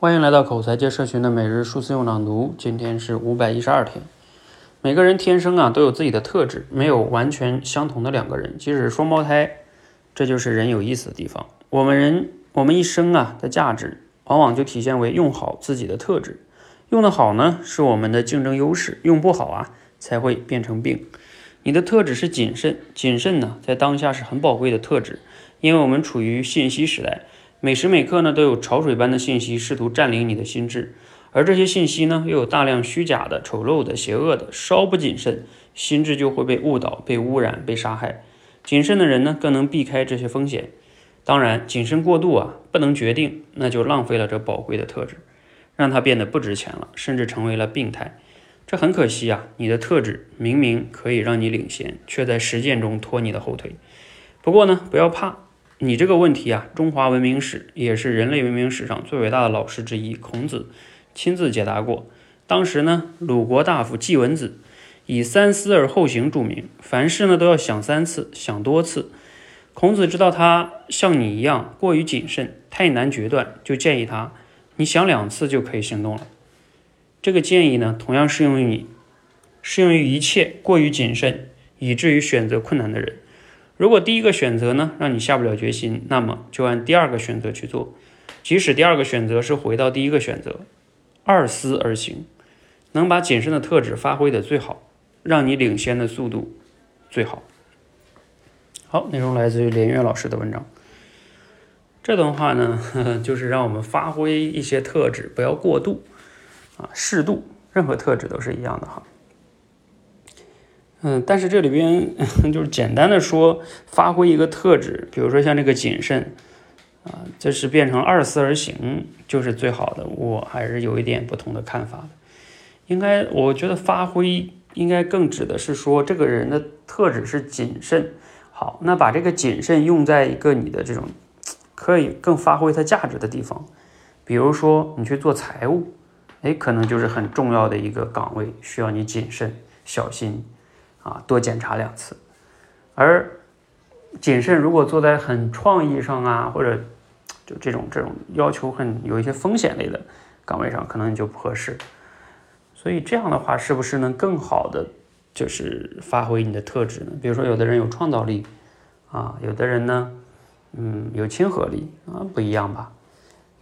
欢迎来到口才界社群的每日数字用朗读，今天是五百一十二天。每个人天生啊都有自己的特质，没有完全相同的两个人，即使是双胞胎，这就是人有意思的地方。我们人我们一生啊的价值，往往就体现为用好自己的特质。用得好呢，是我们的竞争优势；用不好啊，才会变成病。你的特质是谨慎，谨慎呢，在当下是很宝贵的特质，因为我们处于信息时代。每时每刻呢，都有潮水般的信息试图占领你的心智，而这些信息呢，又有大量虚假的、丑陋的、邪恶的。稍不谨慎，心智就会被误导、被污染、被杀害。谨慎的人呢，更能避开这些风险。当然，谨慎过度啊，不能决定，那就浪费了这宝贵的特质，让它变得不值钱了，甚至成为了病态。这很可惜啊！你的特质明明可以让你领先，却在实践中拖你的后腿。不过呢，不要怕。你这个问题啊，中华文明史也是人类文明史上最伟大的老师之一，孔子亲自解答过。当时呢，鲁国大夫季文子以三思而后行著名，凡事呢都要想三次，想多次。孔子知道他像你一样过于谨慎，太难决断，就建议他，你想两次就可以行动了。这个建议呢，同样适用于你，适用于一切过于谨慎以至于选择困难的人。如果第一个选择呢让你下不了决心，那么就按第二个选择去做，即使第二个选择是回到第一个选择，二思而行，能把谨慎的特质发挥的最好，让你领先的速度最好。好，内容来自于连岳老师的文章。这段话呢，就是让我们发挥一些特质，不要过度啊，适度，任何特质都是一样的哈。嗯，但是这里边 就是简单的说，发挥一个特质，比如说像这个谨慎啊，这是变成二思而行就是最好的。我还是有一点不同的看法的。应该，我觉得发挥应该更指的是说，这个人的特质是谨慎。好，那把这个谨慎用在一个你的这种可以更发挥它价值的地方，比如说你去做财务，哎，可能就是很重要的一个岗位，需要你谨慎小心。啊，多检查两次。而谨慎，如果做在很创意上啊，或者就这种这种要求很有一些风险类的岗位上，可能你就不合适。所以这样的话，是不是能更好的就是发挥你的特质呢？比如说，有的人有创造力啊，有的人呢，嗯，有亲和力啊，不一样吧？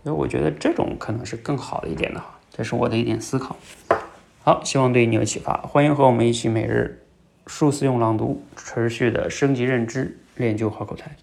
所以我觉得这种可能是更好的一点的哈。这是我的一点思考。好，希望对你有启发。欢迎和我们一起每日。数字用朗读，持续的升级认知，练就好口才。